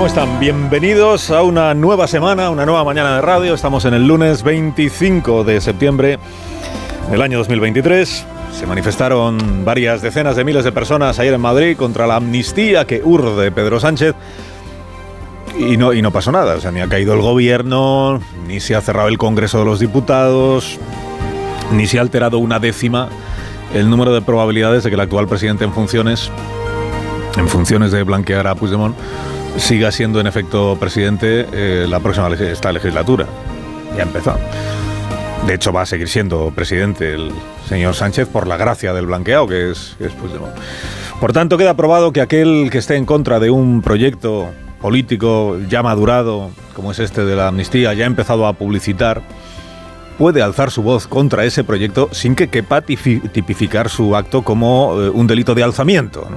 ¿Cómo están? Bienvenidos a una nueva semana, una nueva mañana de radio. Estamos en el lunes 25 de septiembre del año 2023. Se manifestaron varias decenas de miles de personas ayer en Madrid contra la amnistía que urde Pedro Sánchez. Y no, y no pasó nada, o sea, ni ha caído el gobierno, ni se ha cerrado el Congreso de los Diputados, ni se ha alterado una décima el número de probabilidades de que el actual presidente en funciones, en funciones de blanquear a Puigdemont, siga siendo en efecto presidente eh, la próxima esta legislatura. Ya empezó. De hecho, va a seguir siendo presidente el señor Sánchez por la gracia del blanqueado que es. Por tanto, queda probado que aquel que esté en contra de un proyecto político ya madurado, como es este de la amnistía, ya ha empezado a publicitar, puede alzar su voz contra ese proyecto sin que quepa tipificar su acto como eh, un delito de alzamiento.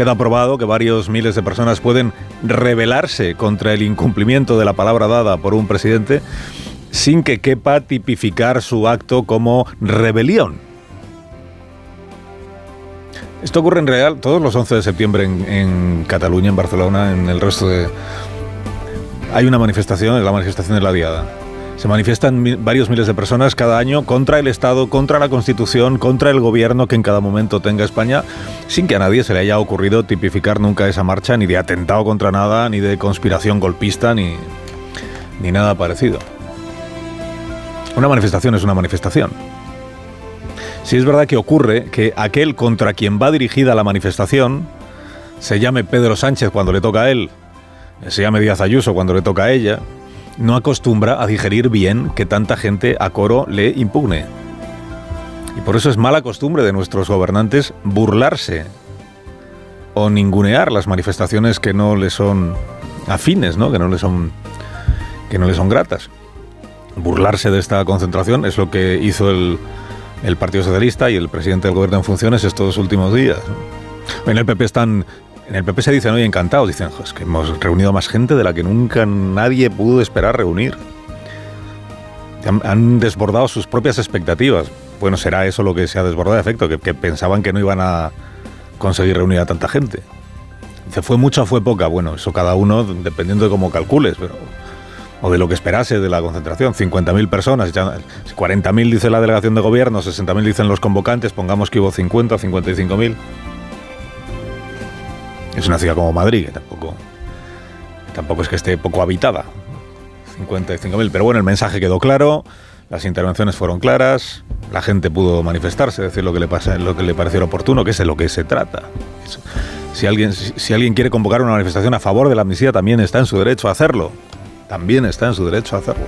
Queda probado que varios miles de personas pueden rebelarse contra el incumplimiento de la palabra dada por un presidente sin que quepa tipificar su acto como rebelión. Esto ocurre en real todos los 11 de septiembre en, en, Cataluña, en Barcelona, en el resto de... Hay una manifestación, es la manifestación de la Diada. Se manifiestan varios miles de personas cada año contra el Estado, contra la Constitución, contra el gobierno que en cada momento tenga España, sin que a nadie se le haya ocurrido tipificar nunca esa marcha, ni de atentado contra nada, ni de conspiración golpista, ni, ni nada parecido. Una manifestación es una manifestación. Si es verdad que ocurre que aquel contra quien va dirigida la manifestación se llame Pedro Sánchez cuando le toca a él, se llame Díaz Ayuso cuando le toca a ella, no acostumbra a digerir bien que tanta gente a coro le impugne. Y por eso es mala costumbre de nuestros gobernantes burlarse o ningunear las manifestaciones que no le son afines, ¿no? que no le son que no le son gratas. Burlarse de esta concentración es lo que hizo el, el Partido Socialista y el presidente del gobierno en funciones estos últimos días. En el PP están en el PP se dicen hoy encantados, dicen es que hemos reunido más gente de la que nunca nadie pudo esperar reunir. Han, desbordado sus propias expectativas. Bueno, será eso lo que se ha desbordado de efecto, que, pensaban que no iban a conseguir reunir a tanta gente. Dice, ¿fue mucha o fue poca? Bueno, eso cada uno, dependiendo de cómo calcules, pero, o de lo que esperase de la concentración. 50.000 personas, 40.000 dice la delegación de gobierno, 60.000 dicen los convocantes, pongamos que hubo 50 o 55.000. Es una ciudad como Madrid, que tampoco, tampoco es que esté poco habitada. 55.000. Pero bueno, el mensaje quedó claro, las intervenciones fueron claras, la gente pudo manifestarse, decir lo que le, pasa, lo que le pareciera oportuno, que es de lo que se trata. Si alguien, si alguien quiere convocar una manifestación a favor de la amnistía, también está en su derecho a hacerlo. También está en su derecho a hacerlo.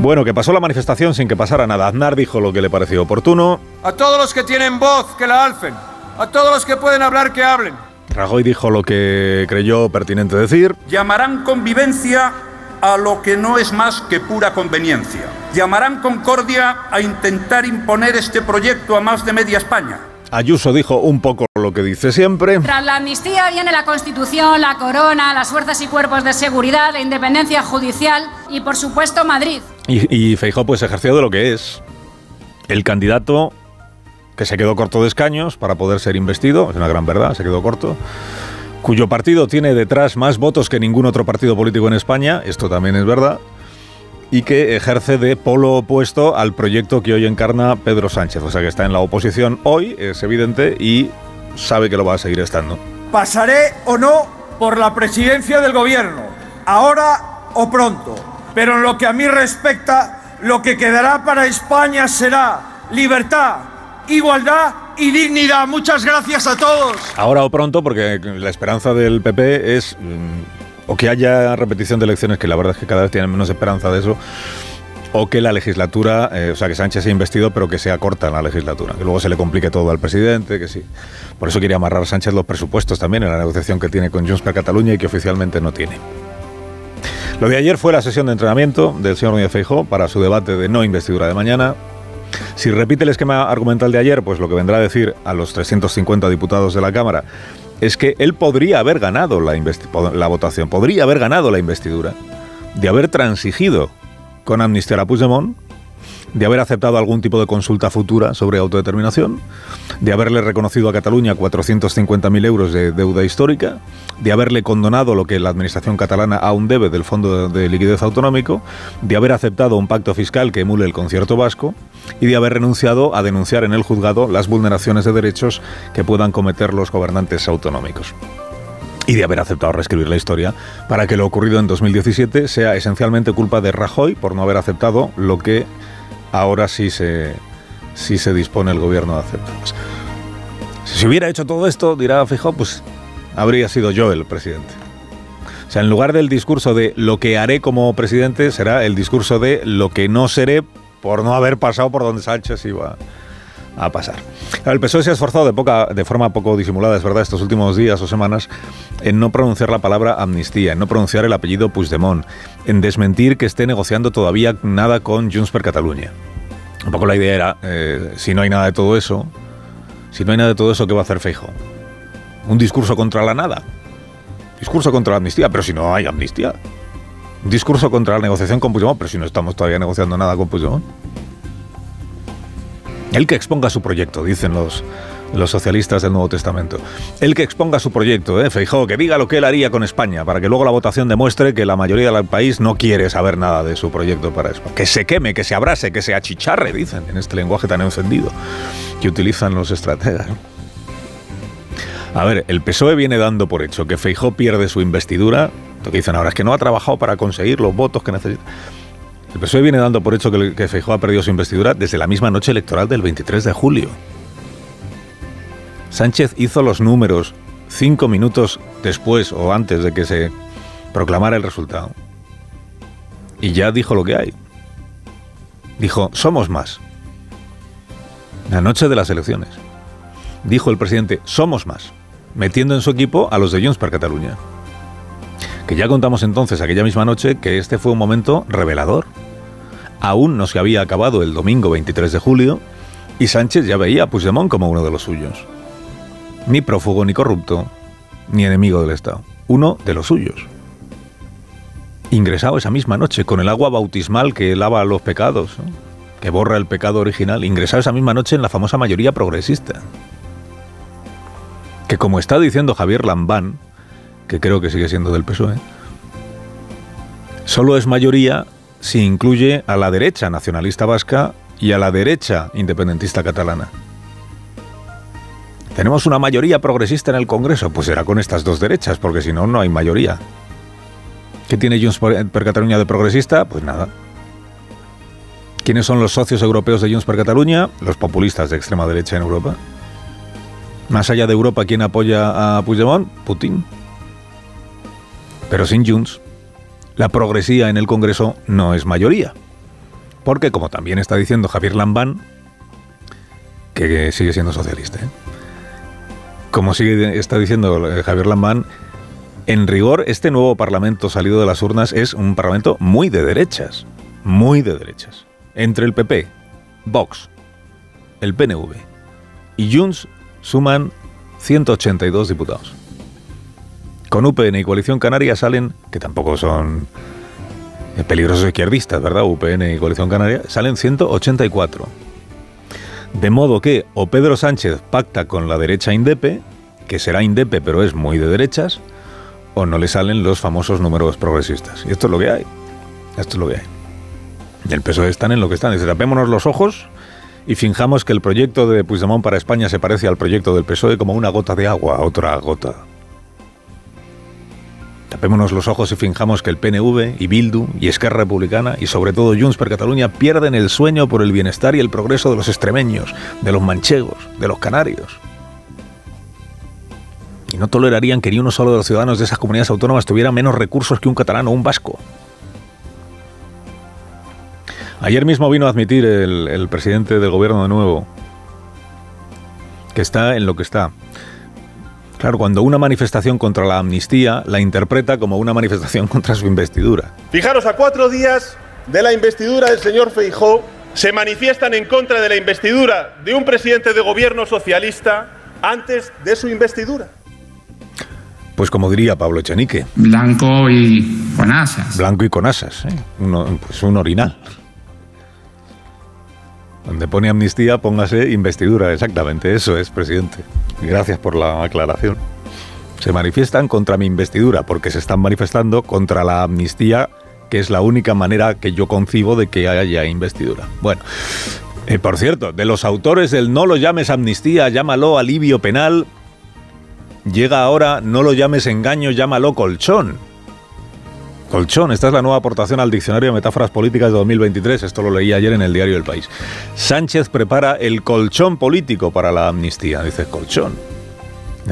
Bueno, que pasó la manifestación sin que pasara nada. Aznar dijo lo que le pareció oportuno. A todos los que tienen voz, que la alcen. A todos los que pueden hablar, que hablen. Rajoy dijo lo que creyó pertinente decir. Llamarán convivencia a lo que no es más que pura conveniencia. Llamarán concordia a intentar imponer este proyecto a más de media España. Ayuso dijo un poco lo que dice siempre. Tras la amnistía viene la Constitución, la Corona, las fuerzas y cuerpos de seguridad, la independencia judicial y, por supuesto, Madrid. Y, y Feijó pues ejerció de lo que es el candidato que se quedó corto de escaños para poder ser investido, es una gran verdad, se quedó corto, cuyo partido tiene detrás más votos que ningún otro partido político en España, esto también es verdad, y que ejerce de polo opuesto al proyecto que hoy encarna Pedro Sánchez, o sea que está en la oposición hoy, es evidente, y sabe que lo va a seguir estando. Pasaré o no por la presidencia del gobierno, ahora o pronto, pero en lo que a mí respecta, lo que quedará para España será libertad, igualdad y dignidad. Muchas gracias a todos. Ahora o pronto, porque la esperanza del PP es mm, o que haya repetición de elecciones, que la verdad es que cada vez tienen menos esperanza de eso, o que la legislatura, eh, o sea, que Sánchez sea investido, pero que sea corta la legislatura, que luego se le complique todo al presidente, que sí. Por eso quería amarrar Sánchez los presupuestos también en la negociación que tiene con Junts per Cataluña y que oficialmente no tiene. Lo de ayer fue la sesión de entrenamiento del señor Núñez Feijóo para su debate de no investidura de mañana. Si repite el esquema argumental de ayer, pues lo que vendrá a decir a los 350 diputados de la Cámara es que él podría haber ganado la, la votación, podría haber ganado la investidura, de haber transigido con amnistía a Puigdemont de haber aceptado algún tipo de consulta futura sobre autodeterminación, de haberle reconocido a Cataluña 450.000 euros de deuda histórica, de haberle condonado lo que la Administración catalana aún debe del Fondo de Liquidez Autonómico, de haber aceptado un pacto fiscal que emule el concierto vasco y de haber renunciado a denunciar en el juzgado las vulneraciones de derechos que puedan cometer los gobernantes autonómicos. Y de haber aceptado reescribir la historia para que lo ocurrido en 2017 sea esencialmente culpa de Rajoy por no haber aceptado lo que ahora sí se, sí se dispone el gobierno de hacer. Pues, si hubiera hecho todo esto, dirá Fijó, pues habría sido yo el presidente. O sea, en lugar del discurso de lo que haré como presidente, será el discurso de lo que no seré por no haber pasado por donde Sánchez iba a pasar. El PSOE se ha esforzado de, forma poco disimulada, es verdad, estos últimos días o semanas, en no pronunciar la palabra amnistía, en no pronunciar el apellido Puigdemont, en desmentir que esté negociando todavía nada con Junts per Catalunya. Un poco la idea era, eh, si no hay nada de todo eso, si no hay nada de todo eso, ¿qué va a hacer Feijo? Un discurso contra la nada. Discurso contra la amnistía, pero si no hay amnistía. Un discurso contra la negociación con Puigdemont, pero si no estamos todavía negociando nada con Puigdemont. El que exponga su proyecto, dicen los, socialistas del Nuevo Testamento. El que exponga su proyecto, ¿eh? Feijó, que diga lo que él haría con España, para que luego la votación demuestre que la mayoría del país no quiere saber nada de su proyecto para España. Que se queme, que se abrase, que se achicharre, dicen, en este lenguaje tan encendido que utilizan los estrategas. A ver, el PSOE viene dando por hecho que Feijó pierde su investidura. Lo que dicen ahora es que no ha trabajado para conseguir los votos que necesita. El PSOE viene dando por hecho que, que Feijóo ha perdido su investidura desde la misma noche electoral del 23 de julio. Sánchez hizo los números cinco minutos después o antes de que se proclamara el resultado. Y ya dijo lo que hay. Dijo, somos más. La noche de las elecciones. Dijo el presidente, somos más, metiendo en su equipo a los de Junts per Cataluña que ya contamos entonces aquella misma noche que este fue un momento revelador. Aún no se había acabado el domingo 23 de julio y Sánchez ya veía a Puigdemont como uno de los suyos. Ni prófugo ni corrupto, ni enemigo del Estado. Uno de los suyos. Ingresado esa misma noche con el agua bautismal que lava los pecados, que borra el pecado original. Ingresado esa misma noche en la famosa mayoría progresista. Que como está diciendo Javier Lambán, que creo que sigue siendo del PSOE, solo es mayoría si incluye a la derecha nacionalista vasca y a la derecha independentista catalana. ¿Tenemos una mayoría progresista en el Congreso? Pues será con estas dos derechas, porque si no, no hay mayoría. ¿Qué tiene Junts per Cataluña de progresista? Pues nada. ¿Quiénes son los socios europeos de Junts per Cataluña? Los populistas de extrema derecha en Europa. Más allá de Europa, ¿quién apoya a Puigdemont? Putin. Pero sin Junts, la progresía en el Congreso no es mayoría. Porque, como también está diciendo Javier Lambán, que sigue siendo socialista, ¿eh? como sigue, está diciendo eh, Javier Lambán, en rigor, este nuevo Parlamento salido de las urnas es un Parlamento muy de derechas, muy de derechas. Entre el PP, Vox, el PNV y Junts suman 182 diputados. Con UPN y Coalición Canaria salen, que tampoco son peligrosos izquierdistas, ¿verdad? UPN y Coalición Canaria, salen 184. De modo que o Pedro Sánchez pacta con la derecha indepe, que será indepe pero es muy de derechas, o no le salen los famosos números progresistas. Y esto es lo que hay. Esto es lo que hay. El PSOE están en lo que están. Dice, tapémonos los ojos y finjamos que el proyecto de Puigdemont para España se parece al proyecto del PSOE como una gota de agua, otra gota. Tapémonos los ojos y finjamos que el PNV y Bildu y Esquerra Republicana y sobre todo Junts per Cataluña pierden el sueño por el bienestar y el progreso de los extremeños, de los manchegos, de los canarios. Y no tolerarían que ni uno solo de los ciudadanos de esas comunidades autónomas tuviera menos recursos que un catalán o un vasco. Ayer mismo vino a admitir el, el presidente del gobierno de nuevo que está en lo que está Claro, cuando una manifestación contra la amnistía la interpreta como una manifestación contra su investidura. Fijaros, a cuatro días de la investidura del señor Feijó, se manifiestan en contra de la investidura de un presidente de gobierno socialista antes de su investidura. Pues como diría Pablo Echenique. Blanco y con asas. Blanco y con asas, ¿eh? pues un orinal. Donde pone amnistía, póngase investidura, exactamente, eso es, presidente. Gracias por la aclaración. Se manifiestan contra mi investidura, porque se están manifestando contra la amnistía, que es la única manera que yo concibo de que haya investidura. Bueno, eh, por cierto, de los autores del No lo llames amnistía, llámalo alivio penal, llega ahora No lo llames engaño, llámalo colchón. Colchón, esta es la nueva aportación al Diccionario de Metáforas Políticas de 2023, esto lo leí ayer en el diario El País. Sánchez prepara el colchón político para la amnistía, dice colchón.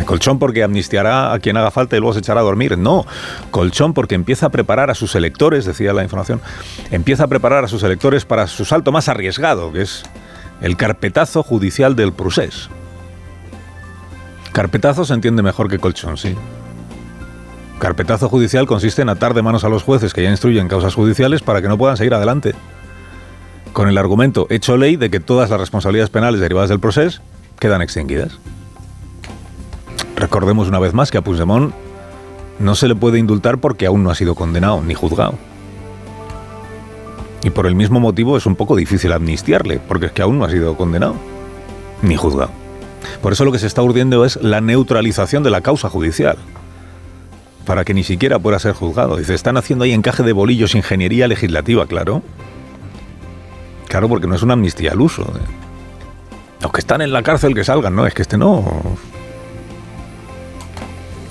Colchón porque amnistiará a quien haga falta y luego se echará a dormir. No, colchón porque empieza a preparar a sus electores, decía la información, empieza a preparar a sus electores para su salto más arriesgado, que es el carpetazo judicial del procés. Carpetazo se entiende mejor que colchón, sí. Carpetazo judicial consiste en atar de manos a los jueces que ya instruyen causas judiciales para que no puedan seguir adelante. Con el argumento hecho ley de que todas las responsabilidades penales derivadas del proceso quedan extinguidas. Recordemos una vez más que a Puigdemont no se le puede indultar porque aún no ha sido condenado ni juzgado. Y por el mismo motivo es un poco difícil amnistiarle, porque es que aún no ha sido condenado ni juzgado. Por eso lo que se está urdiendo es la neutralización de la causa judicial, para que ni siquiera pueda ser juzgado. Dice, están haciendo ahí encaje de bolillos, ingeniería legislativa, claro. Claro, porque no es una amnistía al uso. Los que están en la cárcel que salgan, no, es que este no.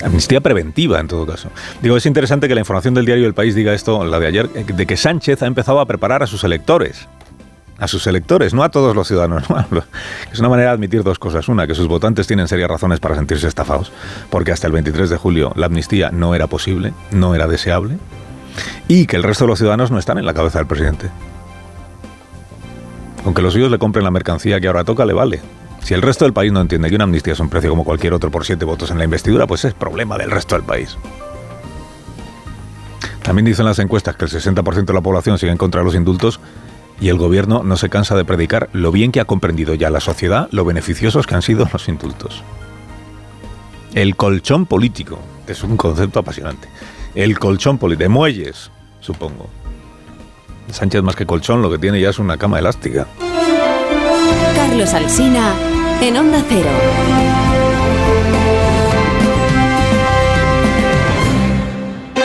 Amnistía preventiva, en todo caso. Digo, es interesante que la información del diario El País diga esto, la de ayer, de que Sánchez ha empezado a preparar a sus electores. A sus electores, no a todos los ciudadanos. Es una manera de admitir dos cosas. Una, que sus votantes tienen serias razones para sentirse estafados, porque hasta el 23 de julio la amnistía no era posible, no era deseable, y que el resto de los ciudadanos no están en la cabeza del presidente. Aunque los suyos le compren la mercancía que ahora toca, le vale. Si el resto del país no entiende que una amnistía es un precio como cualquier otro por siete votos en la investidura, pues es problema del resto del país. También dicen las encuestas que el 60% de la población sigue en contra de los indultos y el gobierno no se cansa de predicar lo bien que ha comprendido ya la sociedad lo beneficiosos que han sido los indultos. El colchón político, es un concepto apasionante. El colchón político, de muelles, supongo. Sánchez más que colchón lo que tiene ya es una cama elástica. Carlos Alsina en Onda Cero.